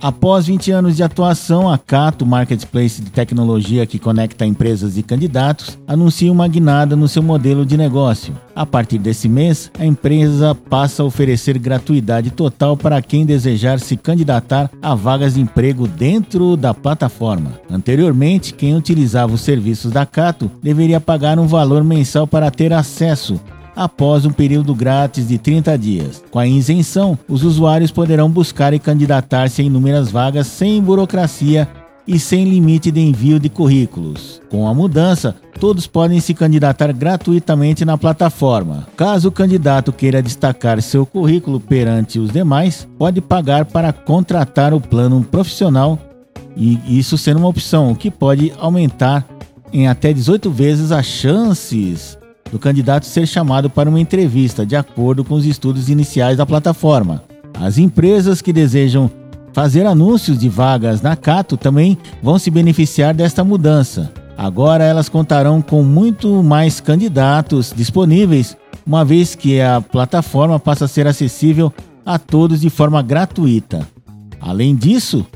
Após 20 anos de atuação, a Cato, marketplace de tecnologia que conecta empresas e candidatos, anuncia uma guinada no seu modelo de negócio. A partir desse mês, a empresa passa a oferecer gratuidade total para quem desejar se candidatar a vagas de emprego dentro da plataforma. Anteriormente, quem utilizava os serviços da Cato deveria pagar um valor mensal para ter acesso após um período grátis de 30 dias. Com a isenção, os usuários poderão buscar e candidatar-se em inúmeras vagas sem burocracia e sem limite de envio de currículos. Com a mudança, todos podem se candidatar gratuitamente na plataforma. Caso o candidato queira destacar seu currículo perante os demais, pode pagar para contratar o plano profissional e isso sendo uma opção, que pode aumentar em até 18 vezes as chances do candidato ser chamado para uma entrevista, de acordo com os estudos iniciais da plataforma. As empresas que desejam fazer anúncios de vagas na Cato também vão se beneficiar desta mudança. Agora elas contarão com muito mais candidatos disponíveis, uma vez que a plataforma passa a ser acessível a todos de forma gratuita. Além disso,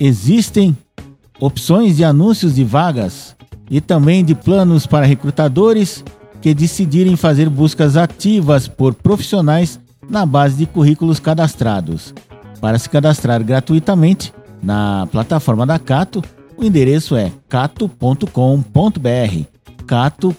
existem opções de anúncios de vagas e também de planos para recrutadores que decidirem fazer buscas ativas por profissionais na base de currículos cadastrados. Para se cadastrar gratuitamente na plataforma da Cato, o endereço é cato.com.br, cato.